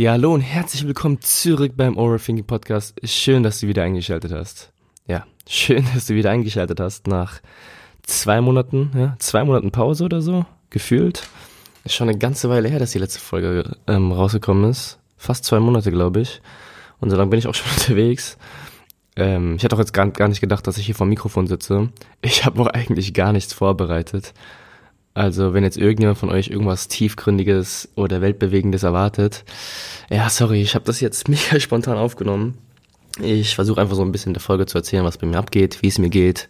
Ja, hallo und herzlich willkommen zurück beim Overthinking Podcast. Schön, dass du wieder eingeschaltet hast. Ja, schön, dass du wieder eingeschaltet hast nach zwei Monaten, ja, zwei Monaten Pause oder so, gefühlt. Ist schon eine ganze Weile her, dass die letzte Folge ähm, rausgekommen ist. Fast zwei Monate, glaube ich. Und so lange bin ich auch schon unterwegs. Ähm, ich hatte auch jetzt gar, gar nicht gedacht, dass ich hier vor dem Mikrofon sitze. Ich habe auch eigentlich gar nichts vorbereitet. Also, wenn jetzt irgendjemand von euch irgendwas tiefgründiges oder weltbewegendes erwartet, ja, sorry, ich habe das jetzt mega spontan aufgenommen. Ich versuche einfach so ein bisschen der Folge zu erzählen, was bei mir abgeht, wie es mir geht,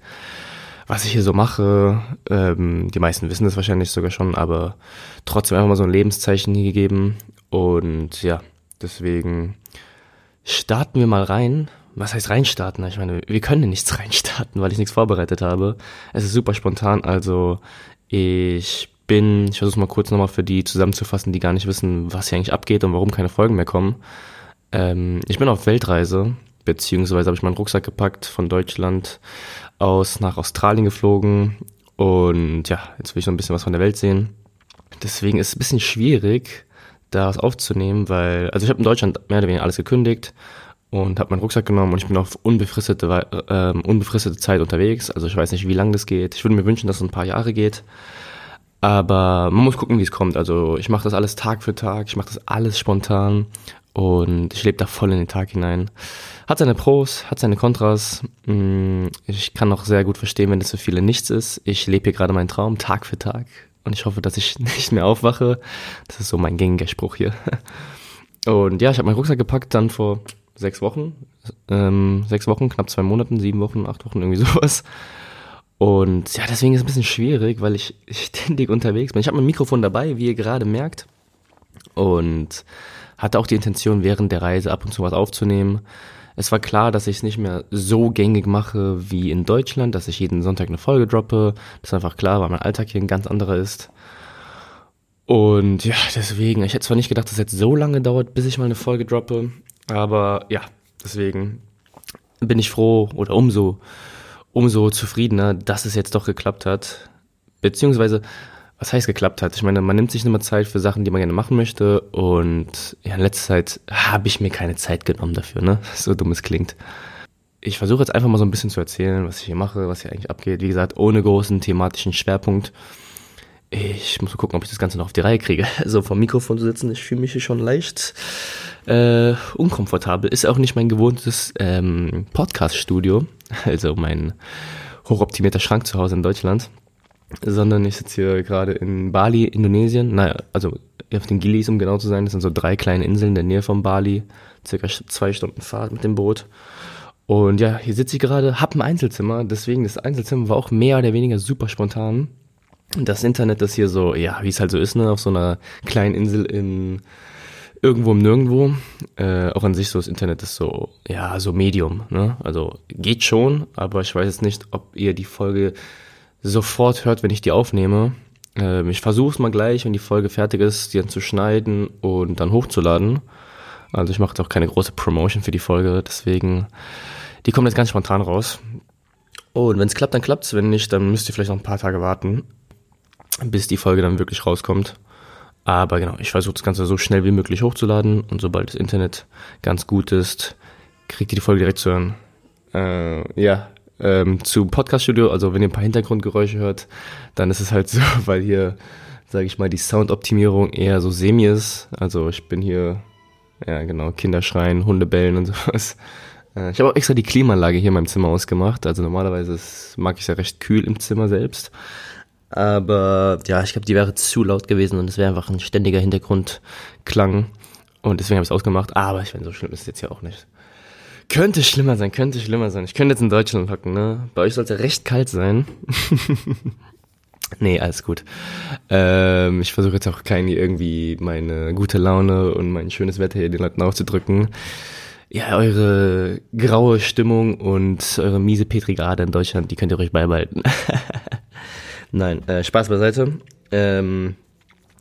was ich hier so mache. Ähm, die meisten wissen das wahrscheinlich sogar schon, aber trotzdem einfach mal so ein Lebenszeichen hier gegeben. Und ja, deswegen starten wir mal rein. Was heißt reinstarten? Ich meine, wir können nichts reinstarten, weil ich nichts vorbereitet habe. Es ist super spontan, also ich bin, ich versuche mal kurz nochmal für die zusammenzufassen, die gar nicht wissen, was hier eigentlich abgeht und warum keine Folgen mehr kommen. Ähm, ich bin auf Weltreise, beziehungsweise habe ich meinen Rucksack gepackt, von Deutschland aus nach Australien geflogen und ja, jetzt will ich noch ein bisschen was von der Welt sehen. Deswegen ist es ein bisschen schwierig, da was aufzunehmen, weil, also ich habe in Deutschland mehr oder weniger alles gekündigt und habe meinen Rucksack genommen und ich bin auf unbefristete, äh, unbefristete Zeit unterwegs. Also ich weiß nicht, wie lange das geht. Ich würde mir wünschen, dass es ein paar Jahre geht. Aber man muss gucken, wie es kommt. Also ich mache das alles Tag für Tag, ich mache das alles spontan und ich lebe da voll in den Tag hinein. Hat seine Pros, hat seine Kontras. Mm, ich kann auch sehr gut verstehen, wenn das für viele nichts ist. Ich lebe hier gerade meinen Traum Tag für Tag und ich hoffe, dass ich nicht mehr aufwache. Das ist so mein gängiger Spruch hier. Und ja, ich habe meinen Rucksack gepackt dann vor sechs Wochen, ähm, sechs Wochen, knapp zwei Monaten, sieben Wochen, acht Wochen, irgendwie sowas. Und ja, deswegen ist es ein bisschen schwierig, weil ich ständig unterwegs bin. Ich habe mein Mikrofon dabei, wie ihr gerade merkt. Und hatte auch die Intention, während der Reise ab und zu was aufzunehmen. Es war klar, dass ich es nicht mehr so gängig mache wie in Deutschland, dass ich jeden Sonntag eine Folge droppe. Das ist einfach klar, weil mein Alltag hier ein ganz anderer ist. Und ja, deswegen, ich hätte zwar nicht gedacht, dass es jetzt so lange dauert, bis ich mal eine Folge droppe, aber ja, deswegen bin ich froh oder umso, umso zufriedener, dass es jetzt doch geklappt hat. Beziehungsweise, was heißt geklappt hat? Ich meine, man nimmt sich immer Zeit für Sachen, die man gerne machen möchte. Und ja, in letzter Zeit habe ich mir keine Zeit genommen dafür, ne? So dumm es klingt. Ich versuche jetzt einfach mal so ein bisschen zu erzählen, was ich hier mache, was hier eigentlich abgeht. Wie gesagt, ohne großen thematischen Schwerpunkt. Ich muss mal gucken, ob ich das Ganze noch auf die Reihe kriege. So vom Mikrofon zu sitzen, ich fühle mich hier schon leicht äh, unkomfortabel. Ist auch nicht mein gewohntes ähm, Podcast-Studio, also mein hochoptimierter Schrank zu Hause in Deutschland, sondern ich sitze hier gerade in Bali, Indonesien. Naja, also auf den Gilis, um genau zu sein. Das sind so drei kleine Inseln in der Nähe von Bali. Circa zwei Stunden Fahrt mit dem Boot. Und ja, hier sitze ich gerade, hab ein Einzelzimmer, deswegen das Einzelzimmer war auch mehr oder weniger super spontan. Das Internet ist hier so, ja, wie es halt so ist, ne, auf so einer kleinen Insel in irgendwo im Nirgendwo. Äh, auch an sich so das Internet ist so, ja, so Medium. Ne? Also geht schon, aber ich weiß jetzt nicht, ob ihr die Folge sofort hört, wenn ich die aufnehme. Äh, ich versuche es mal gleich, wenn die Folge fertig ist, die dann zu schneiden und dann hochzuladen. Also ich mache auch keine große Promotion für die Folge, deswegen, die kommt jetzt ganz spontan raus. Und wenn es klappt, dann klappt's. Wenn nicht, dann müsst ihr vielleicht noch ein paar Tage warten, bis die Folge dann wirklich rauskommt. Aber genau, ich versuche das Ganze so schnell wie möglich hochzuladen und sobald das Internet ganz gut ist, kriegt ihr die Folge direkt zu hören. Äh, ja, ähm, zu Podcast Studio, also wenn ihr ein paar Hintergrundgeräusche hört, dann ist es halt so, weil hier, sage ich mal, die Soundoptimierung eher so semi ist. Also ich bin hier, ja genau, Kinder schreien, Hunde bellen und sowas. Äh, ich habe auch extra die Klimaanlage hier in meinem Zimmer ausgemacht. Also normalerweise ist, mag ich es ja recht kühl im Zimmer selbst. Aber ja, ich glaube, die wäre zu laut gewesen und es wäre einfach ein ständiger Hintergrundklang. Und deswegen habe ich es ausgemacht. Aber ich meine, so schlimm ist es jetzt ja auch nicht. Könnte schlimmer sein, könnte schlimmer sein. Ich könnte jetzt in Deutschland hocken, ne? Bei euch sollte recht kalt sein. nee, alles gut. Ähm, ich versuche jetzt auch keine irgendwie meine gute Laune und mein schönes Wetter hier den Leuten aufzudrücken. Ja, eure graue Stimmung und eure miese Petrigrade in Deutschland, die könnt ihr euch beibehalten. Nein, äh, Spaß beiseite. Ähm,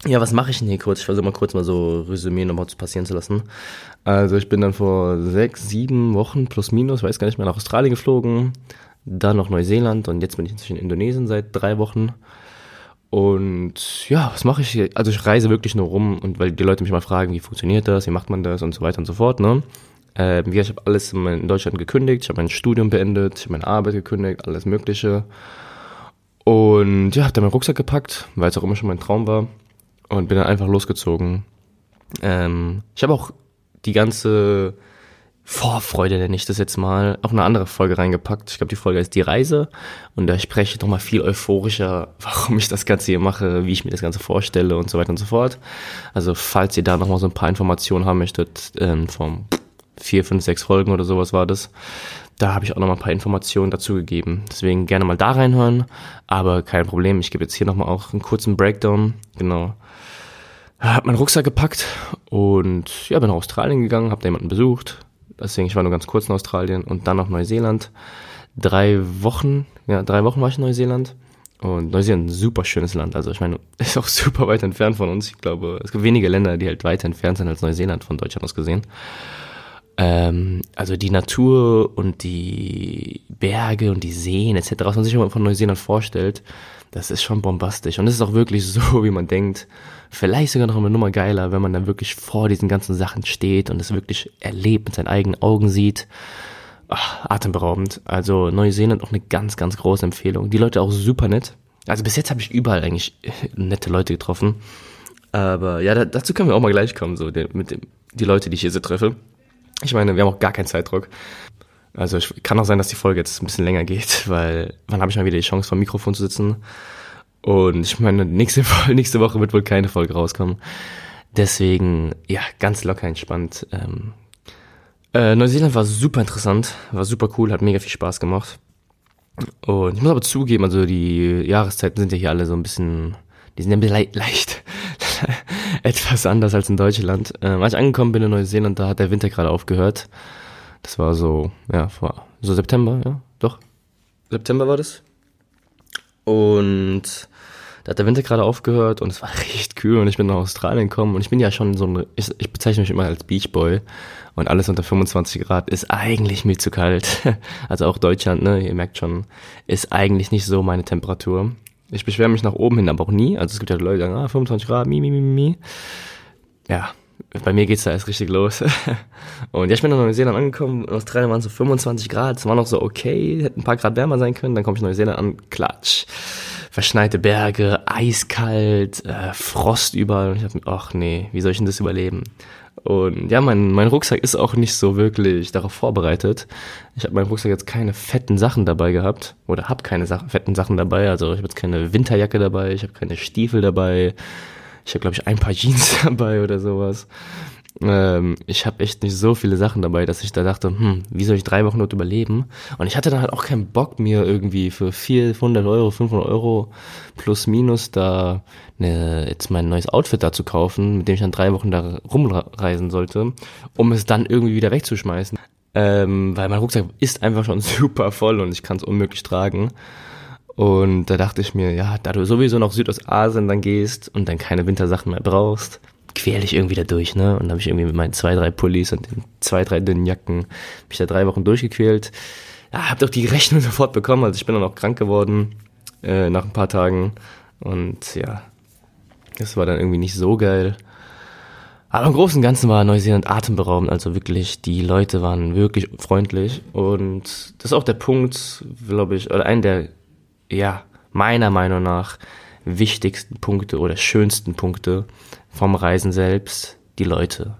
ja, was mache ich denn hier kurz? Ich versuche mal kurz mal so Resümee nochmal zu passieren zu lassen. Also ich bin dann vor sechs, sieben Wochen plus minus, weiß gar nicht mehr, nach Australien geflogen, dann noch Neuseeland und jetzt bin ich inzwischen in Indonesien seit drei Wochen. Und ja, was mache ich hier? Also ich reise wirklich nur rum und weil die Leute mich mal fragen, wie funktioniert das, wie macht man das und so weiter und so fort, ne? Äh, ich habe alles in Deutschland gekündigt, ich habe mein Studium beendet, ich habe meine Arbeit gekündigt, alles Mögliche. Und ja, habe dann meinen Rucksack gepackt, weil es auch immer schon mein Traum war und bin dann einfach losgezogen. Ähm, ich habe auch die ganze Vorfreude, nenne ich das jetzt mal, auch eine andere Folge reingepackt. Ich glaube, die Folge ist Die Reise. Und da spreche ich nochmal viel euphorischer, warum ich das Ganze hier mache, wie ich mir das Ganze vorstelle und so weiter und so fort. Also, falls ihr da nochmal so ein paar Informationen haben möchtet, ähm, vom vier, fünf, sechs Folgen oder sowas war das, da habe ich auch nochmal ein paar Informationen dazu gegeben. Deswegen gerne mal da reinhören. Aber kein Problem, ich gebe jetzt hier nochmal auch einen kurzen Breakdown. Genau. Hab meinen Rucksack gepackt und ja, bin nach Australien gegangen, hab da jemanden besucht, Deswegen, ich war nur ganz kurz in Australien und dann noch Neuseeland. Drei Wochen, ja, drei Wochen war ich in Neuseeland. Und Neuseeland ist ein super schönes Land. Also ich meine, ist auch super weit entfernt von uns. Ich glaube, es gibt wenige Länder, die halt weiter entfernt sind als Neuseeland von Deutschland aus gesehen. Ähm, also die Natur und die Berge und die Seen etc., was man sich immer von Neuseeland vorstellt, das ist schon bombastisch. Und es ist auch wirklich so, wie man denkt. Vielleicht sogar noch eine Nummer geiler, wenn man dann wirklich vor diesen ganzen Sachen steht und es wirklich erlebt, mit seinen eigenen Augen sieht. Ach, atemberaubend. Also Neuseeland auch eine ganz, ganz große Empfehlung. Die Leute auch super nett. Also bis jetzt habe ich überall eigentlich nette Leute getroffen. Aber ja, da, dazu können wir auch mal gleich kommen, so mit dem, die Leute, die ich hier so treffe. Ich meine, wir haben auch gar keinen Zeitdruck. Also ich, kann auch sein, dass die Folge jetzt ein bisschen länger geht, weil wann habe ich mal wieder die Chance, vor dem Mikrofon zu sitzen? Und ich meine, nächste, nächste Woche wird wohl keine Folge rauskommen. Deswegen, ja, ganz locker entspannt. Ähm, äh, Neuseeland war super interessant, war super cool, hat mega viel Spaß gemacht. Und ich muss aber zugeben, also die Jahreszeiten sind ja hier alle so ein bisschen, die sind ein bisschen le etwas anders als in Deutschland. Ähm, als ich angekommen bin in Neuseeland, da hat der Winter gerade aufgehört. Das war so, ja, war so September, ja, doch. September war das. Und da hat der Winter gerade aufgehört und es war richtig kühl und ich bin nach Australien gekommen und ich bin ja schon so ein, ich, ich bezeichne mich immer als Beachboy und alles unter 25 Grad ist eigentlich mir zu kalt. Also auch Deutschland, ne, ihr merkt schon, ist eigentlich nicht so meine Temperatur. Ich beschwere mich nach oben hin aber auch nie. Also es gibt ja Leute, die sagen, ah, 25 Grad, mi, mi, mi, mi. Ja, bei mir geht's da erst richtig los. Und ja, ich bin in Neuseeland angekommen, in Australien waren es so 25 Grad, es war noch so okay, hätte ein paar Grad wärmer sein können, dann komme ich in Neuseeland an, klatsch. Verschneite Berge, eiskalt, äh, Frost überall und ich dachte mir, ach nee, wie soll ich denn das überleben? Und ja, mein, mein Rucksack ist auch nicht so wirklich darauf vorbereitet. Ich habe meinen Rucksack jetzt keine fetten Sachen dabei gehabt oder habe keine Sachen, fetten Sachen dabei. Also ich habe jetzt keine Winterjacke dabei, ich habe keine Stiefel dabei, ich habe, glaube ich, ein paar Jeans dabei oder sowas. Ähm, ich habe echt nicht so viele Sachen dabei, dass ich da dachte, hm, wie soll ich drei Wochen dort überleben? Und ich hatte dann halt auch keinen Bock, mir irgendwie für 400 Euro, 500 Euro plus minus da eine, jetzt mein neues Outfit da zu kaufen, mit dem ich dann drei Wochen da rumreisen sollte, um es dann irgendwie wieder wegzuschmeißen. Ähm, weil mein Rucksack ist einfach schon super voll und ich kann es unmöglich tragen. Und da dachte ich mir, ja, da du sowieso nach Südostasien dann gehst und dann keine Wintersachen mehr brauchst, quäl ich irgendwie da durch, ne? Und habe ich irgendwie mit meinen zwei, drei Pullis und den zwei, drei dünnen Jacken mich da drei Wochen durchgequält. Ja, hab doch die Rechnung sofort bekommen, also ich bin dann auch krank geworden äh, nach ein paar Tagen. Und ja, das war dann irgendwie nicht so geil. Aber im Großen und Ganzen war Neuseeland atemberaubend, also wirklich, die Leute waren wirklich freundlich und das ist auch der Punkt, glaube ich, oder ein der ja, meiner Meinung nach wichtigsten Punkte oder schönsten Punkte vom Reisen selbst, die Leute.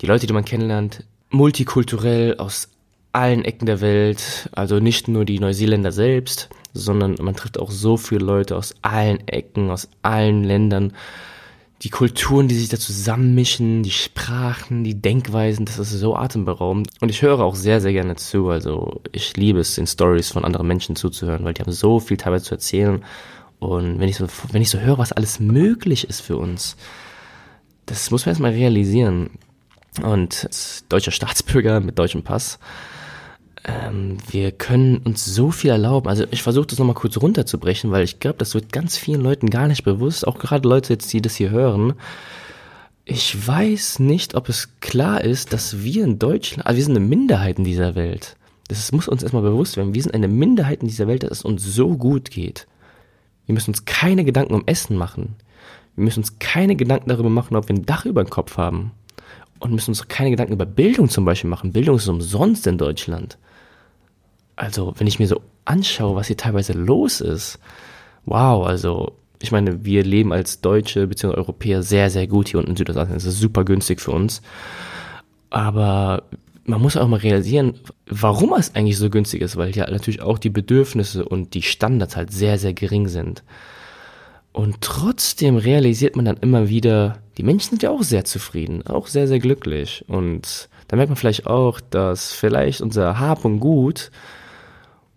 Die Leute, die man kennenlernt, multikulturell aus allen Ecken der Welt, also nicht nur die Neuseeländer selbst, sondern man trifft auch so viele Leute aus allen Ecken, aus allen Ländern die Kulturen, die sich da zusammenmischen, die Sprachen, die Denkweisen, das ist so atemberaubend. Und ich höre auch sehr, sehr gerne zu. Also ich liebe es, in Stories von anderen Menschen zuzuhören, weil die haben so viel teilweise zu erzählen. Und wenn ich so, wenn ich so höre, was alles möglich ist für uns, das muss man erstmal realisieren. Und als deutscher Staatsbürger mit deutschem Pass, ähm, wir können uns so viel erlauben. Also ich versuche das nochmal kurz runterzubrechen, weil ich glaube, das wird ganz vielen Leuten gar nicht bewusst, auch gerade Leute jetzt, die das hier hören. Ich weiß nicht, ob es klar ist, dass wir in Deutschland, also wir sind eine Minderheit in dieser Welt. Das muss uns erstmal bewusst werden. Wir sind eine Minderheit in dieser Welt, dass es uns so gut geht. Wir müssen uns keine Gedanken um Essen machen. Wir müssen uns keine Gedanken darüber machen, ob wir ein Dach über dem Kopf haben. Und müssen uns keine Gedanken über Bildung zum Beispiel machen. Bildung ist umsonst in Deutschland. Also, wenn ich mir so anschaue, was hier teilweise los ist, wow, also, ich meine, wir leben als Deutsche bzw. Europäer sehr, sehr gut hier unten in Südostasien. Es ist super günstig für uns. Aber man muss auch mal realisieren, warum es eigentlich so günstig ist, weil ja natürlich auch die Bedürfnisse und die Standards halt sehr, sehr gering sind. Und trotzdem realisiert man dann immer wieder, die Menschen sind ja auch sehr zufrieden, auch sehr, sehr glücklich. Und da merkt man vielleicht auch, dass vielleicht unser Hab und Gut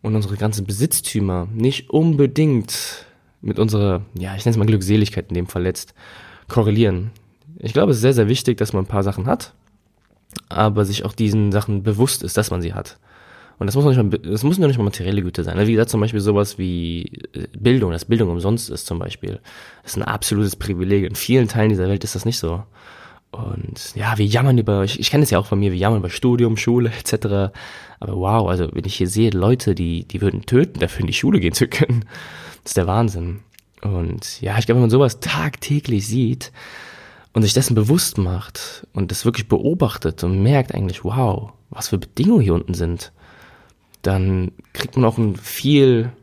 und unsere ganzen Besitztümer nicht unbedingt mit unserer, ja, ich nenne es mal Glückseligkeit in dem Fall letzt, korrelieren. Ich glaube, es ist sehr, sehr wichtig, dass man ein paar Sachen hat, aber sich auch diesen Sachen bewusst ist, dass man sie hat. Und das muss noch nicht mal, das müssen ja nicht mal materielle Güter sein. Wie gesagt, zum Beispiel sowas wie äh, Bildung, dass Bildung umsonst ist zum Beispiel. Das ist ein absolutes Privileg. In vielen Teilen dieser Welt ist das nicht so. Und ja, wir jammern über, ich, ich kenne es ja auch von mir, wir jammern über Studium, Schule etc. Aber wow, also wenn ich hier sehe, Leute, die, die würden töten, dafür in die Schule gehen zu können, das ist der Wahnsinn. Und ja, ich glaube, wenn man sowas tagtäglich sieht und sich dessen bewusst macht und das wirklich beobachtet und merkt eigentlich, wow, was für Bedingungen hier unten sind, dann kriegt man auch ein viel,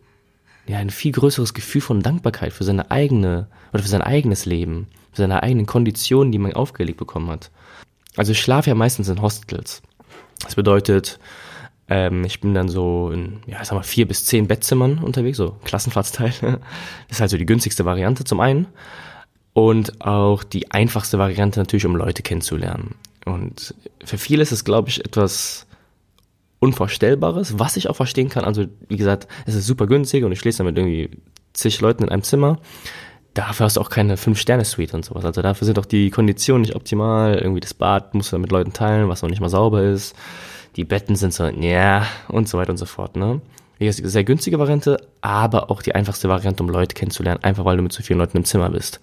ja, ein viel größeres Gefühl von Dankbarkeit für seine eigene oder für sein eigenes Leben, für seine eigenen Konditionen, die man aufgelegt bekommen hat. Also ich schlafe ja meistens in Hostels. Das bedeutet, ähm, ich bin dann so in, ja, sag mal, vier bis zehn Bettzimmern unterwegs, so Klassenfahrtsteil. das ist halt so die günstigste Variante zum einen. Und auch die einfachste Variante natürlich, um Leute kennenzulernen. Und für viele ist es, glaube ich, etwas Unvorstellbares, was ich auch verstehen kann. Also, wie gesagt, es ist super günstig und ich schließe mit irgendwie zig Leuten in einem Zimmer. Dafür hast du auch keine Fünf-Sterne-Suite und sowas. Also dafür sind auch die Konditionen nicht optimal. Irgendwie das Bad musst du mit Leuten teilen, was noch nicht mal sauber ist. Die Betten sind so, ja, und so weiter und so fort, ne? Wie gesagt, sehr günstige Variante, aber auch die einfachste Variante, um Leute kennenzulernen, einfach weil du mit so vielen Leuten im Zimmer bist.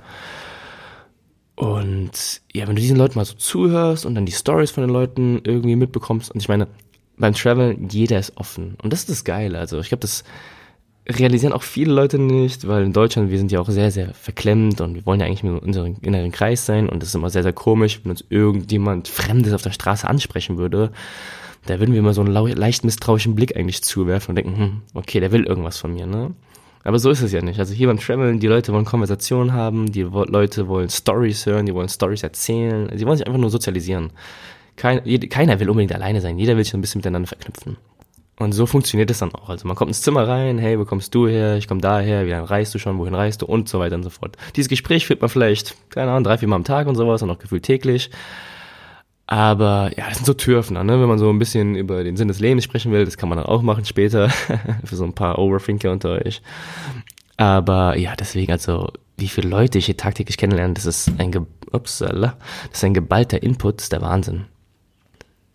Und ja, wenn du diesen Leuten mal so zuhörst und dann die Stories von den Leuten irgendwie mitbekommst, und ich meine, beim Travel, jeder ist offen. Und das ist das Geile. Also ich glaube, das realisieren auch viele Leute nicht, weil in Deutschland, wir sind ja auch sehr, sehr verklemmt und wir wollen ja eigentlich mit unserem inneren Kreis sein und das ist immer sehr, sehr komisch, wenn uns irgendjemand Fremdes auf der Straße ansprechen würde. Da würden wir immer so einen leicht misstrauischen Blick eigentlich zuwerfen und denken, hm, okay, der will irgendwas von mir, ne? Aber so ist es ja nicht. Also hier beim Traveln, die Leute wollen Konversationen haben, die Leute wollen Stories hören, die wollen Stories erzählen, sie wollen sich einfach nur sozialisieren. Kein, jede, keiner will unbedingt alleine sein. Jeder will sich ein bisschen miteinander verknüpfen. Und so funktioniert es dann auch. Also man kommt ins Zimmer rein, hey, wo kommst du her? Ich komme daher, wie lange reist du schon, wohin reist du und so weiter und so fort. Dieses Gespräch führt man vielleicht, keine Ahnung, drei, vier Mal am Tag und sowas und auch gefühlt täglich. Aber ja, das sind so Türöffner, ne? Wenn man so ein bisschen über den Sinn des Lebens sprechen will, das kann man dann auch machen später, für so ein paar Overthinker unter euch. Aber ja, deswegen, also, wie viele Leute ich hier tagtäglich kennenlerne, das ist ein, Ge Upsala, das ist ein geballter Input, das ist der Wahnsinn.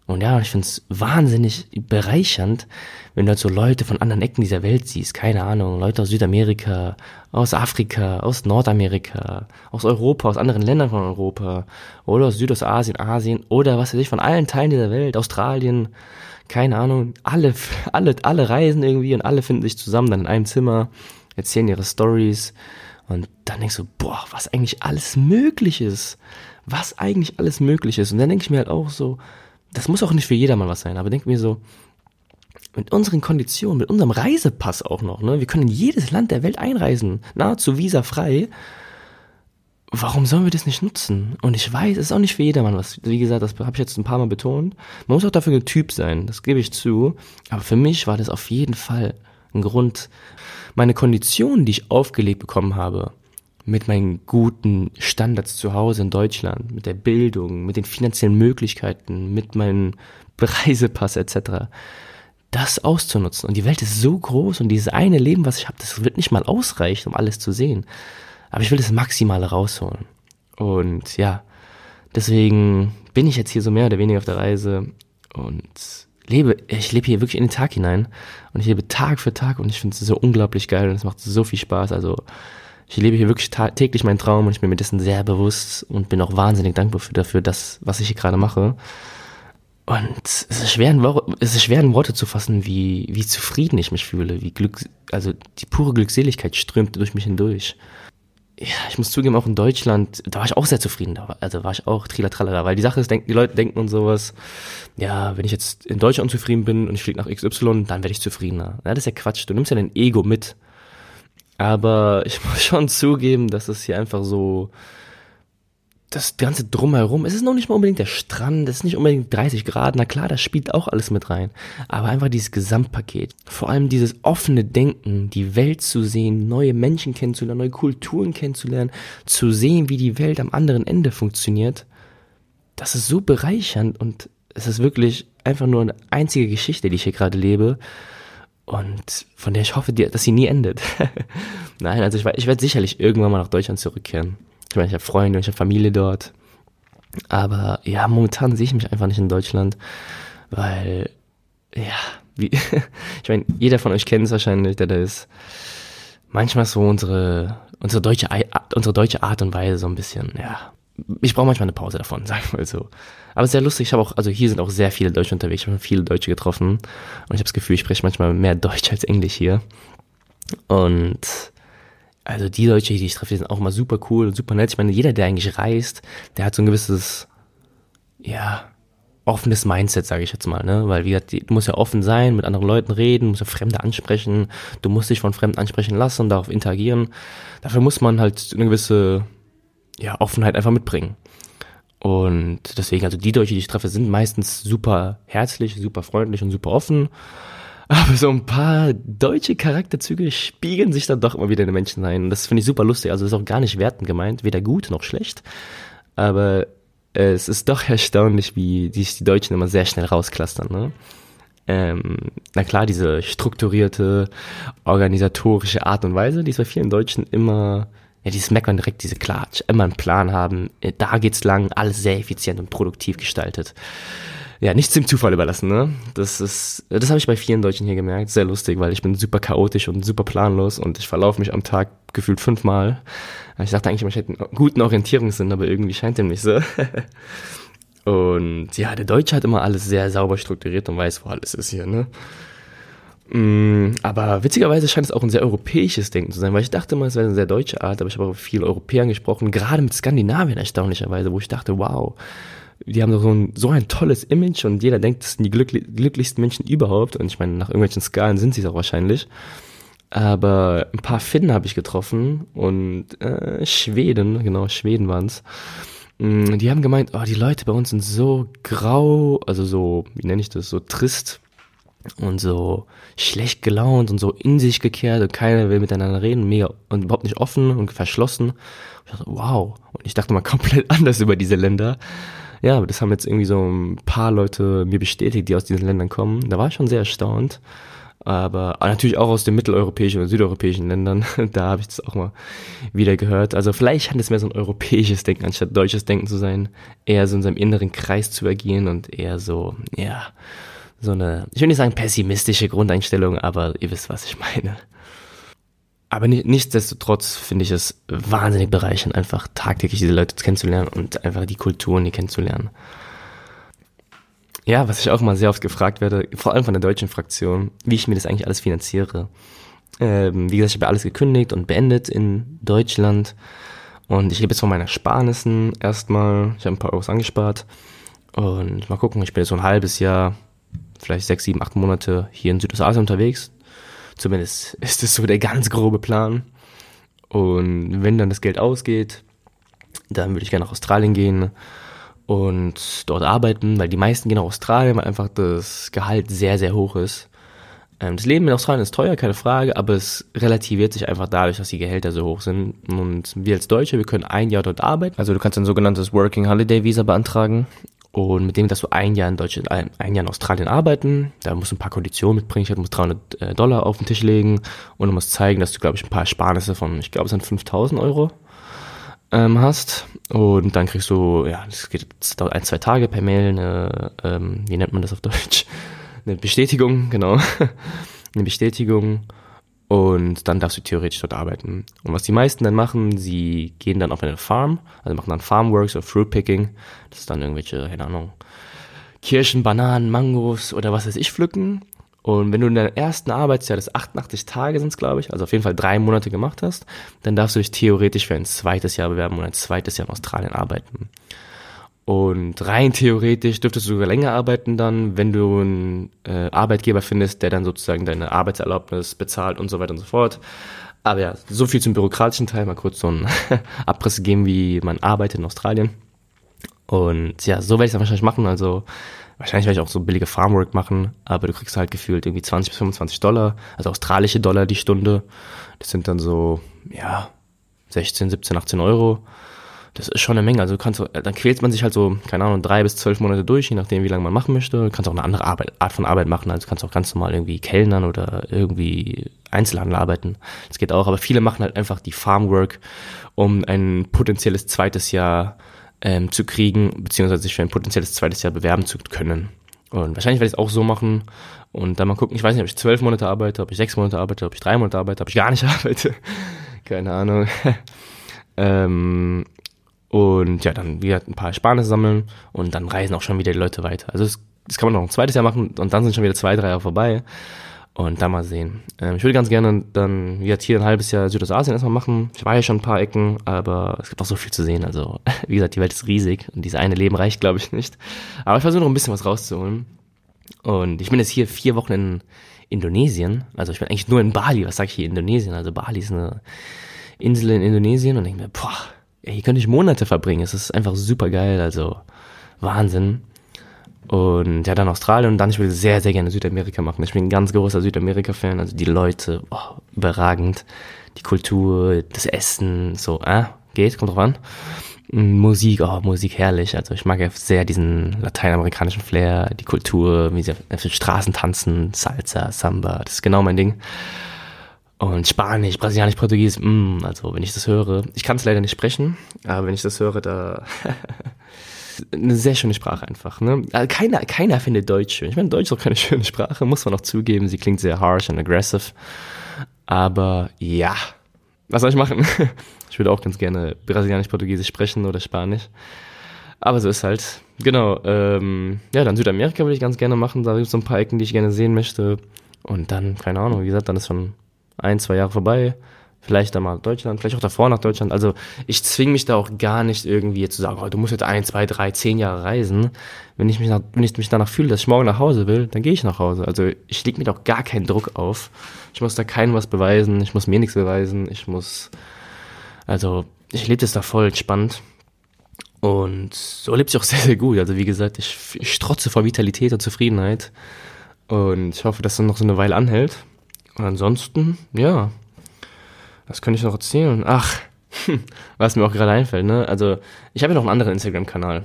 Und ja, ich find's wahnsinnig bereichernd, wenn du halt so Leute von anderen Ecken dieser Welt siehst. Keine Ahnung, Leute aus Südamerika, aus Afrika, aus Nordamerika, aus Europa, aus anderen Ländern von Europa oder aus Südostasien, Asien oder was weiß ich, von allen Teilen dieser Welt, Australien, keine Ahnung, alle, alle, alle reisen irgendwie und alle finden sich zusammen dann in einem Zimmer, erzählen ihre Stories und dann denkst du, boah, was eigentlich alles möglich ist. Was eigentlich alles möglich ist. Und dann denke ich mir halt auch so, das muss auch nicht für jedermann was sein, aber denk mir so, mit unseren Konditionen, mit unserem Reisepass auch noch, ne? Wir können in jedes Land der Welt einreisen, nahezu visafrei. Warum sollen wir das nicht nutzen? Und ich weiß, es ist auch nicht für jedermann was. Wie gesagt, das habe ich jetzt ein paar Mal betont. Man muss auch dafür ein Typ sein, das gebe ich zu. Aber für mich war das auf jeden Fall ein Grund. Meine Konditionen, die ich aufgelegt bekommen habe, mit meinen guten Standards zu Hause in Deutschland, mit der Bildung, mit den finanziellen Möglichkeiten, mit meinem Reisepass etc., das auszunutzen. Und die Welt ist so groß und dieses eine Leben, was ich habe, das wird nicht mal ausreichen, um alles zu sehen. Aber ich will das Maximale rausholen. Und ja, deswegen bin ich jetzt hier so mehr oder weniger auf der Reise und lebe, ich lebe hier wirklich in den Tag hinein und ich lebe Tag für Tag und ich finde es so unglaublich geil und es macht so viel Spaß. Also ich lebe hier wirklich täglich meinen Traum und ich bin mir dessen sehr bewusst und bin auch wahnsinnig dankbar für dafür, das, was ich hier gerade mache. Und es ist schwer in, es ist schwer in Worte zu fassen, wie, wie zufrieden ich mich fühle, wie Glück, also die pure Glückseligkeit strömt durch mich hindurch. Ja, ich muss zugeben, auch in Deutschland, da war ich auch sehr zufrieden, da also war ich auch trilatralala, weil die Sache ist, die Leute denken und sowas, ja, wenn ich jetzt in Deutschland unzufrieden bin und ich fliege nach XY, dann werde ich zufriedener. Ja, das ist ja Quatsch, du nimmst ja dein Ego mit. Aber ich muss schon zugeben, dass es hier einfach so, das ganze Drumherum, es ist noch nicht mal unbedingt der Strand, es ist nicht unbedingt 30 Grad, na klar, das spielt auch alles mit rein. Aber einfach dieses Gesamtpaket. Vor allem dieses offene Denken, die Welt zu sehen, neue Menschen kennenzulernen, neue Kulturen kennenzulernen, zu sehen, wie die Welt am anderen Ende funktioniert. Das ist so bereichernd und es ist wirklich einfach nur eine einzige Geschichte, die ich hier gerade lebe. Und von der ich hoffe, dass sie nie endet. Nein, also ich, ich werde sicherlich irgendwann mal nach Deutschland zurückkehren. Ich meine, ich habe Freunde, ich habe Familie dort. Aber ja, momentan sehe ich mich einfach nicht in Deutschland, weil, ja, wie, ich meine, jeder von euch kennt es wahrscheinlich, der da ist. Manchmal so unsere, unsere deutsche, unsere deutsche Art und Weise so ein bisschen, ja. Ich brauche manchmal eine Pause davon, sag ich mal so. Aber sehr lustig, ich habe auch, also hier sind auch sehr viele Deutsche unterwegs, ich habe viele Deutsche getroffen und ich habe das Gefühl, ich spreche manchmal mehr Deutsch als Englisch hier. Und also die Leute, die ich treffe, die sind auch immer super cool und super nett. Ich meine, jeder, der eigentlich reist, der hat so ein gewisses, ja, offenes Mindset, sage ich jetzt mal, ne? Weil wie gesagt, du musst ja offen sein, mit anderen Leuten reden, musst ja Fremde ansprechen, du musst dich von Fremden ansprechen lassen und darauf interagieren. Dafür muss man halt eine gewisse ja, Offenheit einfach mitbringen. Und deswegen, also die Deutsche, die ich treffe, sind meistens super herzlich, super freundlich und super offen. Aber so ein paar deutsche Charakterzüge spiegeln sich dann doch immer wieder in den Menschen ein. Und das finde ich super lustig. Also das ist auch gar nicht wertend gemeint, weder gut noch schlecht. Aber äh, es ist doch erstaunlich, wie sich die Deutschen immer sehr schnell rausklastern. Ne? Ähm, na klar, diese strukturierte, organisatorische Art und Weise, die ist bei vielen Deutschen immer, ja, dieses merkt man direkt, diese Klatsch, immer einen Plan haben, äh, da geht's lang, alles sehr effizient und produktiv gestaltet ja, nichts dem Zufall überlassen, ne? Das ist, das habe ich bei vielen Deutschen hier gemerkt. Sehr lustig, weil ich bin super chaotisch und super planlos und ich verlaufe mich am Tag gefühlt fünfmal. Ich dachte eigentlich, ich hätte einen guten Orientierungssinn, aber irgendwie scheint dem nicht so. und ja, der Deutsche hat immer alles sehr sauber strukturiert und weiß, wo alles ist hier, ne? Mm, aber witzigerweise scheint es auch ein sehr europäisches Denken zu sein, weil ich dachte mal, es wäre eine sehr deutsche Art, aber ich habe auch vielen Europäern gesprochen, gerade mit Skandinavien erstaunlicherweise, wo ich dachte, wow, die haben so ein, so ein tolles Image und jeder denkt, das sind die glückli glücklichsten Menschen überhaupt. Und ich meine, nach irgendwelchen Skalen sind sie es auch wahrscheinlich. Aber ein paar Finnen habe ich getroffen und äh, Schweden, genau, Schweden waren's. Mm, die haben gemeint, oh, die Leute bei uns sind so grau, also so, wie nenne ich das, so trist und so schlecht gelaunt und so in sich gekehrt und keiner will miteinander reden, mega und überhaupt nicht offen und verschlossen. Ich dachte, wow. Und ich dachte mal komplett anders über diese Länder ja, aber das haben jetzt irgendwie so ein paar Leute mir bestätigt, die aus diesen Ländern kommen. Da war ich schon sehr erstaunt. Aber, natürlich auch aus den mitteleuropäischen und südeuropäischen Ländern. da habe ich das auch mal wieder gehört. Also vielleicht hat es mehr so ein europäisches Denken anstatt deutsches Denken zu sein. Eher so in seinem inneren Kreis zu agieren und eher so, ja, so eine, ich will nicht sagen pessimistische Grundeinstellung, aber ihr wisst, was ich meine. Aber nichtsdestotrotz finde ich es wahnsinnig bereichernd, einfach tagtäglich diese Leute kennenzulernen und einfach die Kulturen die kennenzulernen. Ja, was ich auch mal sehr oft gefragt werde, vor allem von der deutschen Fraktion, wie ich mir das eigentlich alles finanziere. Ähm, wie gesagt, ich habe alles gekündigt und beendet in Deutschland. Und ich lebe jetzt von meiner Sparnissen erstmal. Ich habe ein paar Euros angespart. Und mal gucken, ich bin jetzt so ein halbes Jahr, vielleicht sechs, sieben, acht Monate hier in Südostasien unterwegs. Zumindest ist es so der ganz grobe Plan. Und wenn dann das Geld ausgeht, dann würde ich gerne nach Australien gehen und dort arbeiten, weil die meisten gehen nach Australien, weil einfach das Gehalt sehr, sehr hoch ist. Ähm, das Leben in Australien ist teuer, keine Frage, aber es relativiert sich einfach dadurch, dass die Gehälter so hoch sind. Und wir als Deutsche, wir können ein Jahr dort arbeiten. Also du kannst ein sogenanntes Working Holiday Visa beantragen und mit dem dass du ein Jahr in Deutschland, ein, Jahr in Australien arbeiten. Da musst du ein paar Konditionen mitbringen. Ich muss 300 äh, Dollar auf den Tisch legen und du musst zeigen, dass du, glaube ich, ein paar Ersparnisse von, ich glaube, es sind 5000 Euro ähm, hast. Und dann kriegst du, ja, das geht das dauert ein, zwei Tage per Mail, eine, ähm, wie nennt man das auf Deutsch? Eine Bestätigung, genau. eine Bestätigung und dann darfst du theoretisch dort arbeiten. Und was die meisten dann machen, sie gehen dann auf eine Farm, also machen dann Farmworks oder Fruit Picking. Das ist dann irgendwelche, keine Ahnung, Kirschen, Bananen, Mangos oder was weiß ich pflücken. Und wenn du in deinem ersten Arbeitsjahr, das 88 Tage sind es, glaube ich, also auf jeden Fall drei Monate gemacht hast, dann darfst du dich theoretisch für ein zweites Jahr bewerben und ein zweites Jahr in Australien arbeiten. Und rein theoretisch dürftest du sogar länger arbeiten dann, wenn du einen äh, Arbeitgeber findest, der dann sozusagen deine Arbeitserlaubnis bezahlt und so weiter und so fort. Aber ja, so viel zum bürokratischen Teil, mal kurz so einen Abriss geben, wie man arbeitet in Australien. Und ja, so werde ich es wahrscheinlich machen. Also wahrscheinlich werde ich auch so billige Farmwork machen, aber du kriegst halt gefühlt irgendwie 20 bis 25 Dollar, also australische Dollar die Stunde. Das sind dann so, ja, 16, 17, 18 Euro. Das ist schon eine Menge. Also du kannst, dann quält man sich halt so, keine Ahnung, drei bis zwölf Monate durch, je nachdem, wie lange man machen möchte. Du kannst auch eine andere Arbeit, Art von Arbeit machen. Also du kannst auch ganz normal irgendwie Kellnern oder irgendwie Einzelhandel arbeiten. Das geht auch. Aber viele machen halt einfach die Farmwork, um ein potenzielles zweites Jahr ähm, zu kriegen, beziehungsweise sich für ein potenzielles zweites Jahr bewerben zu können. Und wahrscheinlich werde ich es auch so machen und dann mal gucken. Ich weiß nicht, ob ich zwölf Monate arbeite, ob ich sechs Monate arbeite, ob ich drei Monate arbeite, ob ich gar nicht arbeite. Keine Ahnung. ähm, und ja, dann wieder ein paar Ersparnisse sammeln und dann reisen auch schon wieder die Leute weiter. Also das, das kann man noch ein zweites Jahr machen und dann sind schon wieder zwei, drei Jahre vorbei. Und dann mal sehen. Ähm, ich würde ganz gerne dann jetzt hier ein halbes Jahr Südostasien erstmal machen. Ich war ja schon ein paar Ecken, aber es gibt auch so viel zu sehen. Also, wie gesagt, die Welt ist riesig und dieses eine Leben reicht, glaube ich, nicht. Aber ich versuche noch ein bisschen was rauszuholen. Und ich bin jetzt hier vier Wochen in Indonesien. Also ich bin eigentlich nur in Bali. Was sage ich hier? Indonesien. Also Bali ist eine Insel in Indonesien und denke mir, boah, hier könnte ich Monate verbringen. Es ist einfach super geil. Also Wahnsinn. Und ja, dann Australien und dann, ich will sehr, sehr gerne Südamerika machen. Ich bin ein ganz großer Südamerika-Fan, also die Leute, oh, überragend. Die Kultur, das Essen, so, äh, geht, kommt drauf an. Musik, oh, Musik herrlich. Also ich mag ja sehr diesen lateinamerikanischen Flair, die Kultur, wie sie auf den Straßen tanzen, Salsa, Samba, das ist genau mein Ding. Und Spanisch, Brasilianisch, Portugiesisch, mm, also wenn ich das höre, ich kann es leider nicht sprechen, aber wenn ich das höre, da eine sehr schöne Sprache einfach. Ne? Also keiner, keiner findet Deutsch schön. Ich meine, Deutsch ist auch keine schöne Sprache, muss man auch zugeben. Sie klingt sehr harsh und aggressive. Aber ja, was soll ich machen? Ich würde auch ganz gerne Brasilianisch, Portugiesisch sprechen oder Spanisch. Aber so ist halt. Genau. Ähm, ja, dann Südamerika würde ich ganz gerne machen. Da gibt es so ein paar Ecken, die ich gerne sehen möchte. Und dann, keine Ahnung, wie gesagt, dann ist schon ein, zwei Jahre vorbei vielleicht dann mal Deutschland, vielleicht auch davor nach Deutschland. Also ich zwinge mich da auch gar nicht irgendwie zu sagen, oh, du musst jetzt ein, zwei, drei, zehn Jahre reisen. Wenn ich mich, nach, wenn ich mich danach fühle, dass ich morgen nach Hause will, dann gehe ich nach Hause. Also ich leg mir doch gar keinen Druck auf. Ich muss da keinem was beweisen, ich muss mir nichts beweisen, ich muss, also ich lebe das da voll entspannt. Und so lebt sich auch sehr, sehr gut. Also wie gesagt, ich, ich strotze vor Vitalität und Zufriedenheit. Und ich hoffe, dass das noch so eine Weile anhält. Und ansonsten, ja, was könnte ich noch erzählen? Ach, was mir auch gerade einfällt, ne? Also, ich habe ja noch einen anderen Instagram-Kanal,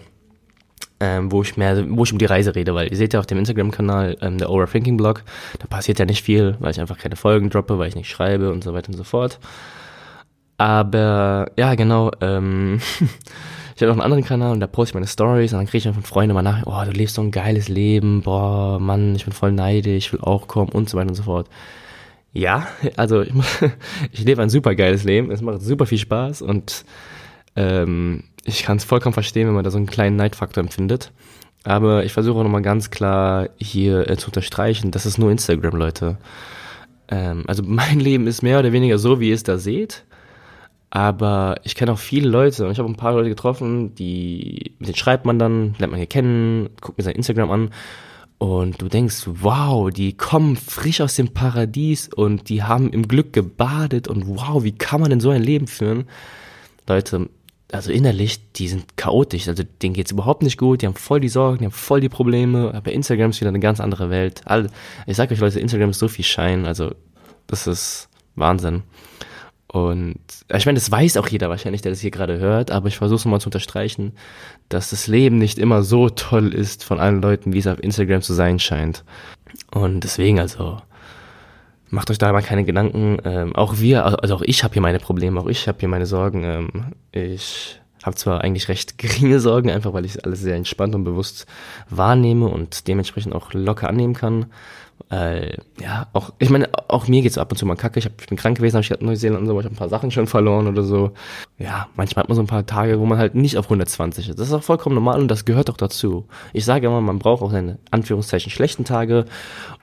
ähm, wo ich mehr, wo ich um die Reise rede, weil ihr seht ja auf dem Instagram-Kanal, ähm, der Overthinking-Blog, da passiert ja nicht viel, weil ich einfach keine Folgen droppe, weil ich nicht schreibe und so weiter und so fort. Aber, ja, genau, ähm, ich habe noch einen anderen Kanal und da poste ich meine Stories und dann kriege ich dann von Freunden mal nach, oh, du lebst so ein geiles Leben, boah, Mann, ich bin voll neidisch, ich will auch kommen und so weiter und so fort. Ja, also ich, ich lebe ein super geiles Leben, es macht super viel Spaß und ähm, ich kann es vollkommen verstehen, wenn man da so einen kleinen Neidfaktor empfindet. Aber ich versuche auch nochmal ganz klar hier äh, zu unterstreichen, das ist nur Instagram, Leute. Ähm, also mein Leben ist mehr oder weniger so, wie ihr es da seht. Aber ich kenne auch viele Leute und ich habe ein paar Leute getroffen, die, mit denen schreibt man dann, lernt man hier kennen, guckt mir sein Instagram an und du denkst, wow, die kommen frisch aus dem Paradies und die haben im Glück gebadet und wow, wie kann man denn so ein Leben führen? Leute, also innerlich, die sind chaotisch, also denen geht's überhaupt nicht gut, die haben voll die Sorgen, die haben voll die Probleme, aber Instagram ist wieder eine ganz andere Welt. Ich sag euch Leute, Instagram ist so viel Schein, also das ist Wahnsinn. Und ich meine, das weiß auch jeder wahrscheinlich, der das hier gerade hört, aber ich versuche es mal zu unterstreichen, dass das Leben nicht immer so toll ist von allen Leuten, wie es auf Instagram zu sein scheint. Und deswegen also, macht euch da mal keine Gedanken. Ähm, auch wir, also auch ich habe hier meine Probleme, auch ich habe hier meine Sorgen. Ähm, ich habe zwar eigentlich recht geringe Sorgen, einfach weil ich alles sehr entspannt und bewusst wahrnehme und dementsprechend auch locker annehmen kann. Äh, ja, auch, ich meine, auch mir geht's ab und zu mal kacke. Ich, hab, ich bin krank gewesen, habe ich gerade Neuseeland und so, ich habe ein paar Sachen schon verloren oder so. Ja, manchmal hat man so ein paar Tage, wo man halt nicht auf 120 ist. Das ist auch vollkommen normal und das gehört auch dazu. Ich sage immer, man braucht auch seine Anführungszeichen schlechten Tage,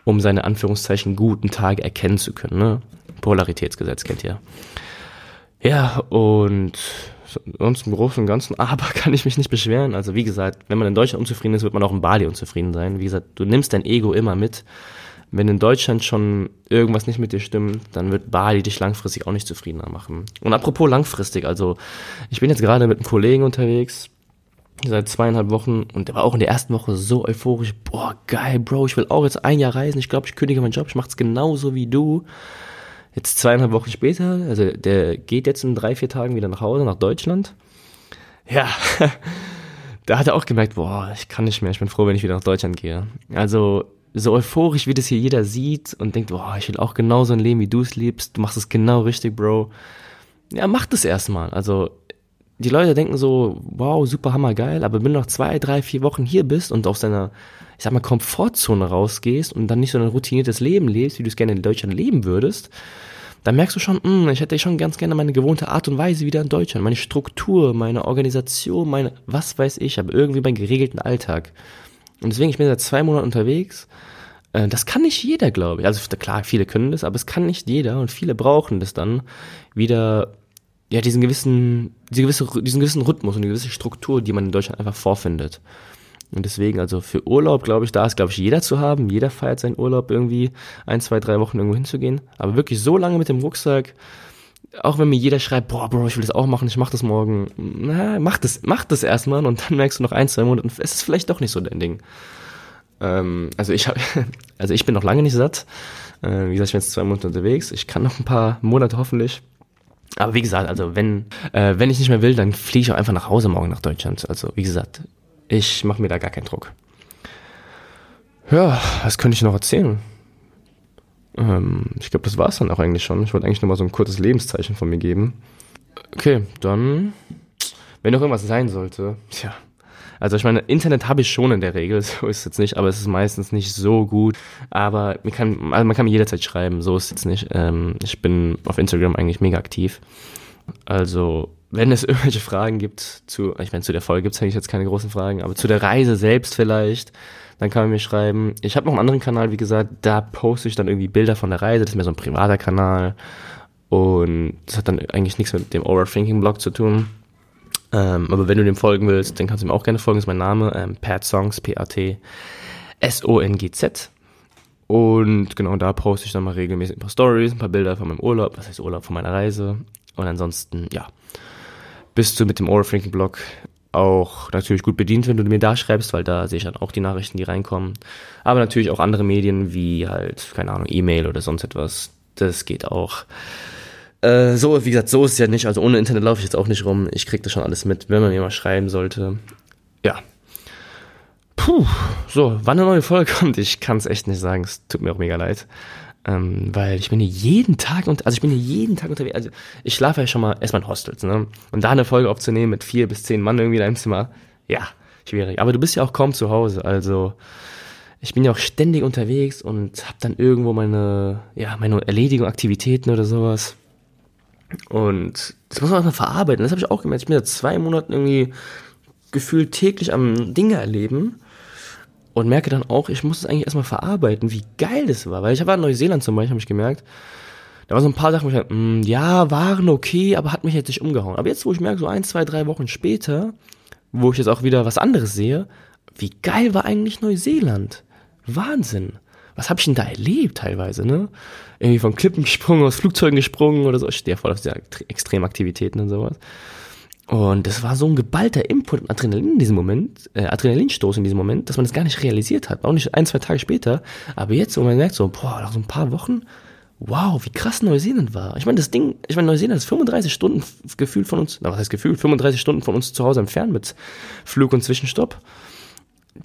um seine Anführungszeichen guten Tage erkennen zu können. Ne? Polaritätsgesetz kennt ihr. Ja, und sonst im Großen und Ganzen, aber kann ich mich nicht beschweren. Also wie gesagt, wenn man in Deutschland unzufrieden ist, wird man auch in Bali unzufrieden sein. Wie gesagt, du nimmst dein Ego immer mit. Wenn in Deutschland schon irgendwas nicht mit dir stimmt, dann wird Bali dich langfristig auch nicht zufriedener machen. Und apropos langfristig, also ich bin jetzt gerade mit einem Kollegen unterwegs, seit zweieinhalb Wochen und der war auch in der ersten Woche so euphorisch, boah, geil, Bro, ich will auch jetzt ein Jahr reisen, ich glaube, ich kündige meinen Job, ich mach's genauso wie du. Jetzt zweieinhalb Wochen später, also der geht jetzt in drei, vier Tagen wieder nach Hause, nach Deutschland. Ja, da hat er auch gemerkt, boah, ich kann nicht mehr, ich bin froh, wenn ich wieder nach Deutschland gehe. Also so euphorisch, wie das hier jeder sieht und denkt, boah, ich will auch genauso ein Leben, wie du es liebst, du machst es genau richtig, Bro. Ja, mach das erstmal. Also die Leute denken so, wow, super hammergeil, aber wenn du noch zwei, drei, vier Wochen hier bist und aus deiner, ich sag mal, Komfortzone rausgehst und dann nicht so ein routiniertes Leben lebst, wie du es gerne in Deutschland leben würdest, dann merkst du schon, mh, hm, ich hätte schon ganz gerne meine gewohnte Art und Weise wieder in Deutschland, meine Struktur, meine Organisation, meine, was weiß ich, aber irgendwie meinen geregelten Alltag. Und deswegen, ich bin seit zwei Monaten unterwegs. Äh, das kann nicht jeder, glaube ich. Also klar, viele können das, aber es kann nicht jeder und viele brauchen das dann wieder ja, diesen gewissen, diese gewisse, diesen gewissen Rhythmus und eine gewisse Struktur, die man in Deutschland einfach vorfindet. Und deswegen, also für Urlaub, glaube ich, da ist, glaube ich, jeder zu haben. Jeder feiert seinen Urlaub irgendwie ein, zwei, drei Wochen irgendwo hinzugehen. Aber wirklich so lange mit dem Rucksack, auch wenn mir jeder schreibt, boah, Bro, ich will das auch machen, ich mach das morgen. Na, mach das, mach das erstmal und dann merkst du noch ein, zwei Monate, es ist vielleicht doch nicht so dein Ding. Ähm, also ich habe, also ich bin noch lange nicht satt. Äh, wie gesagt, ich bin jetzt zwei Monate unterwegs. Ich kann noch ein paar Monate hoffentlich. Aber wie gesagt, also wenn, äh, wenn ich nicht mehr will, dann fliege ich auch einfach nach Hause morgen nach Deutschland. Also wie gesagt, ich mache mir da gar keinen Druck. Ja, was könnte ich noch erzählen? Ähm, ich glaube, das war es dann auch eigentlich schon. Ich wollte eigentlich nur mal so ein kurzes Lebenszeichen von mir geben. Okay, dann, wenn noch irgendwas sein sollte, tja, also ich meine, Internet habe ich schon in der Regel, so ist es jetzt nicht, aber es ist meistens nicht so gut. Aber man kann, also man kann mir jederzeit schreiben, so ist es jetzt nicht. Ähm, ich bin auf Instagram eigentlich mega aktiv. Also, wenn es irgendwelche Fragen gibt zu, ich meine, zu der Folge gibt es eigentlich jetzt keine großen Fragen, aber zu der Reise selbst vielleicht, dann kann man mir schreiben. Ich habe noch einen anderen Kanal, wie gesagt, da poste ich dann irgendwie Bilder von der Reise, das ist mehr so ein privater Kanal. Und das hat dann eigentlich nichts mit dem Overthinking-Blog zu tun. Ähm, aber wenn du dem folgen willst, dann kannst du mir auch gerne folgen. Das ist mein Name, ähm, Pat Songs, P-A-T-S-O-N-G-Z. Und genau da poste ich dann mal regelmäßig ein paar Stories, ein paar Bilder von meinem Urlaub, was heißt Urlaub von meiner Reise. Und ansonsten, ja, bist du mit dem Overthinking Blog auch natürlich gut bedient, wenn du mir da schreibst, weil da sehe ich dann auch die Nachrichten, die reinkommen. Aber natürlich auch andere Medien wie halt, keine Ahnung, E-Mail oder sonst etwas. Das geht auch. Äh, so, wie gesagt, so ist es ja nicht. Also ohne Internet laufe ich jetzt auch nicht rum. Ich krieg das schon alles mit, wenn man mir mal schreiben sollte. Ja. Puh, so, wann eine neue Folge kommt, ich kann es echt nicht sagen. Es tut mir auch mega leid. Ähm, weil ich bin hier jeden Tag und also ich bin hier jeden Tag unterwegs. Also ich schlafe ja schon mal erstmal in Hostels, ne? Und da eine Folge aufzunehmen mit vier bis zehn Mann irgendwie in einem Zimmer, ja, schwierig. Aber du bist ja auch kaum zu Hause, also ich bin ja auch ständig unterwegs und habe dann irgendwo meine, ja, meine Erledigung, Aktivitäten oder sowas. Und das muss man erstmal verarbeiten. Das habe ich auch gemerkt. Ich bin seit zwei Monaten irgendwie gefühlt täglich am Dinge erleben und merke dann auch, ich muss es eigentlich erstmal verarbeiten, wie geil das war. Weil ich war in Neuseeland zum Beispiel, habe ich gemerkt, da waren so ein paar Sachen, wo ich dachte, mm, ja, waren okay, aber hat mich jetzt nicht umgehauen. Aber jetzt, wo ich merke, so ein, zwei, drei Wochen später, wo ich jetzt auch wieder was anderes sehe, wie geil war eigentlich Neuseeland? Wahnsinn was habe ich denn da erlebt teilweise, ne? Irgendwie von Klippen gesprungen, aus Flugzeugen gesprungen oder so. Ich stehe voll auf diese Extremaktivitäten und sowas. Und das war so ein geballter Input und Adrenalin in diesem Moment, äh, Adrenalinstoß in diesem Moment, dass man das gar nicht realisiert hat. Auch nicht ein, zwei Tage später. Aber jetzt, wo man merkt so, boah, nach so ein paar Wochen, wow, wie krass Neuseeland war. Ich meine, das Ding, ich meine, Neuseeland ist 35 Stunden gefühlt von uns, na, was heißt gefühlt, 35 Stunden von uns zu Hause entfernt mit Flug und Zwischenstopp.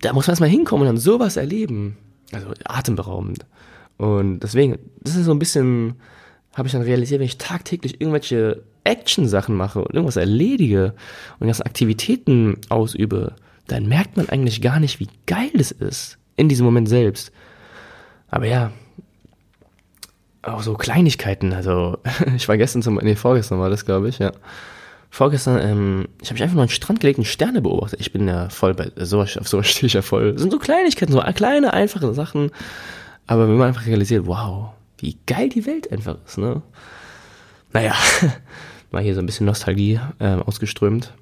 Da muss man erstmal hinkommen und dann sowas erleben. Also atemberaubend. Und deswegen, das ist so ein bisschen, habe ich dann realisiert, wenn ich tagtäglich irgendwelche Action-Sachen mache und irgendwas erledige und ganzen Aktivitäten ausübe, dann merkt man eigentlich gar nicht, wie geil es ist in diesem Moment selbst. Aber ja, auch so Kleinigkeiten. Also ich war gestern zum, nee, vorgestern war das, glaube ich, ja. Vorgestern, ähm, ich habe mich einfach mal an den Strand gelegt und Sterne beobachtet. Ich bin ja voll bei, so, auf sowas stehe ich ja voll. Das sind so Kleinigkeiten, so kleine, einfache Sachen. Aber wenn man einfach realisiert, wow, wie geil die Welt einfach ist, ne? Naja, mal hier so ein bisschen Nostalgie äh, ausgeströmt.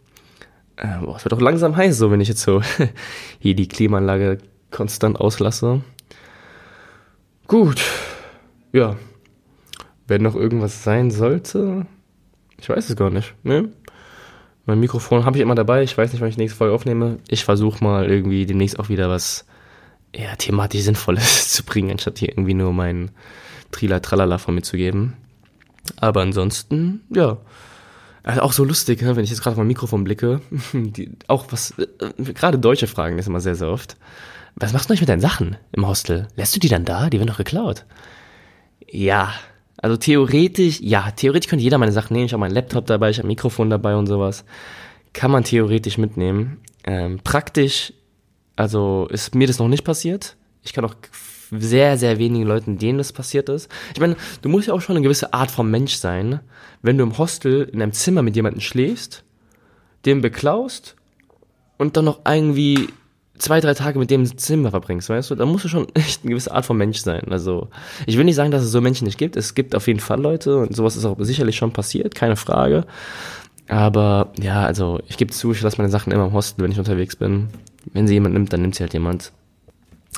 Äh, boah, es wird auch langsam heiß, so wenn ich jetzt so hier die Klimaanlage konstant auslasse. Gut, ja. Wenn noch irgendwas sein sollte, ich weiß es gar nicht. Ne? Mein Mikrofon habe ich immer dabei. Ich weiß nicht, wann ich die nächste Folge aufnehme. Ich versuche mal irgendwie demnächst auch wieder was eher thematisch Sinnvolles zu bringen, anstatt hier irgendwie nur mein Trila-Tralala von mir zu geben. Aber ansonsten, ja. Also auch so lustig, ne, wenn ich jetzt gerade auf mein Mikrofon blicke. Die, auch was, äh, gerade deutsche Fragen ist immer sehr, sehr oft. Was machst du eigentlich mit deinen Sachen im Hostel? Lässt du die dann da? Die werden doch geklaut. Ja, also theoretisch, ja, theoretisch könnte jeder meine Sachen nehmen. Ich habe meinen Laptop dabei, ich habe ein Mikrofon dabei und sowas. Kann man theoretisch mitnehmen. Ähm, praktisch, also ist mir das noch nicht passiert. Ich kann auch sehr, sehr wenigen Leuten, denen das passiert ist. Ich meine, du musst ja auch schon eine gewisse Art von Mensch sein, wenn du im Hostel in einem Zimmer mit jemandem schläfst, den beklaust und dann noch irgendwie zwei, drei Tage mit dem Zimmer verbringst, weißt du, da musst du schon echt eine gewisse Art von Mensch sein. Also, ich will nicht sagen, dass es so Menschen nicht gibt. Es gibt auf jeden Fall Leute und sowas ist auch sicherlich schon passiert, keine Frage. Aber ja, also ich gebe zu, ich lasse meine Sachen immer im Hostel, wenn ich unterwegs bin. Wenn sie jemand nimmt, dann nimmt sie halt jemand.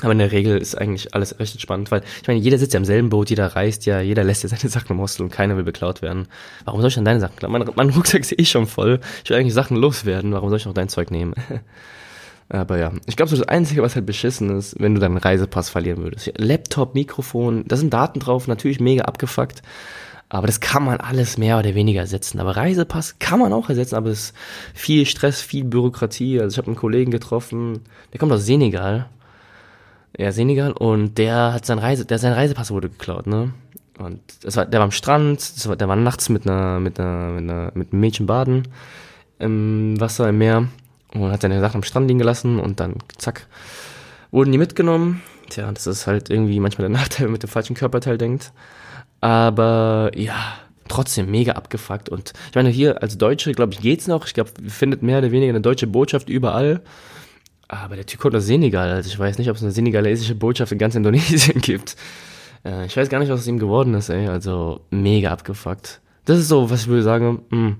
Aber in der Regel ist eigentlich alles recht spannend, weil ich meine, jeder sitzt ja im selben Boot, jeder reist ja, jeder lässt ja seine Sachen im Hostel und keiner will beklaut werden. Warum soll ich dann deine Sachen klauen? Mein, mein Rucksack ist eh schon voll. Ich will eigentlich Sachen loswerden. Warum soll ich noch dein Zeug nehmen? Aber ja, ich glaube, so das Einzige, was halt beschissen ist, wenn du deinen Reisepass verlieren würdest. Laptop, Mikrofon, da sind Daten drauf, natürlich mega abgefuckt. Aber das kann man alles mehr oder weniger ersetzen. Aber Reisepass kann man auch ersetzen, aber es ist viel Stress, viel Bürokratie. Also ich habe einen Kollegen getroffen, der kommt aus Senegal. Ja, Senegal und der hat sein Reise, der sein Reisepass wurde geklaut, ne? Und das war, der war am Strand, das war, der war nachts mit einer, mit einer, mit einer, mit einem Mädchen baden im Wasser, im Meer und hat seine Sachen am Strand liegen gelassen und dann zack, wurden die mitgenommen. Tja, das ist halt irgendwie manchmal der Nachteil, wenn man mit dem falschen Körperteil denkt. Aber ja, trotzdem mega abgefuckt. Und ich meine, hier als Deutsche, glaube ich, geht's noch. Ich glaube, findet mehr oder weniger eine deutsche Botschaft überall. Aber der Typ kommt aus Senegal. Also ich weiß nicht, ob es eine senegalesische Botschaft in ganz Indonesien gibt. Äh, ich weiß gar nicht, was aus ihm geworden ist, ey. Also mega abgefuckt. Das ist so, was ich würde sagen, mh, hm,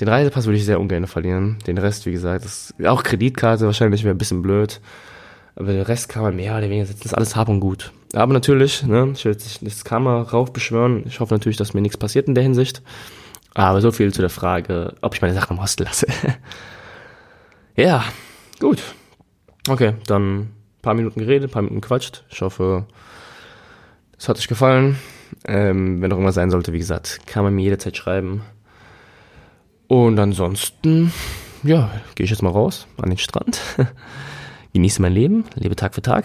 den Reisepass würde ich sehr ungern verlieren. Den Rest, wie gesagt, ist auch Kreditkarte wahrscheinlich wäre ein bisschen blöd. Aber den Rest kann man mehr oder weniger setzen. Das ist alles hab und gut. Aber natürlich, ne, ich will jetzt nicht das Karma raufbeschwören. Ich hoffe natürlich, dass mir nichts passiert in der Hinsicht. Aber so viel zu der Frage, ob ich meine Sachen im Hostel lasse. ja, gut. Okay, dann ein paar Minuten geredet, ein paar Minuten quatscht. Ich hoffe, es hat euch gefallen. Ähm, wenn noch irgendwas sein sollte, wie gesagt, kann man mir jederzeit schreiben. Und ansonsten, ja, gehe ich jetzt mal raus an den Strand, genieße mein Leben, lebe Tag für Tag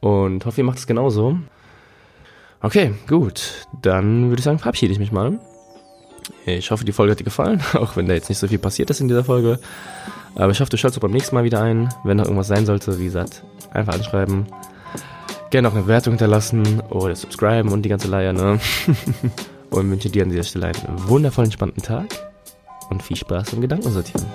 und hoffe, ihr macht es genauso. Okay, gut, dann würde ich sagen, verabschiede ich mich mal. Ich hoffe, die Folge hat dir gefallen, auch wenn da jetzt nicht so viel passiert ist in dieser Folge. Aber ich hoffe, du schaltest auch beim nächsten Mal wieder ein. Wenn noch irgendwas sein sollte, wie gesagt, einfach anschreiben. Gerne auch eine Bewertung hinterlassen oder subscriben und die ganze Leier, ne? und wünsche dir an dieser Stelle einen wundervollen, entspannten Tag und viel Spaß beim Gedankensortieren.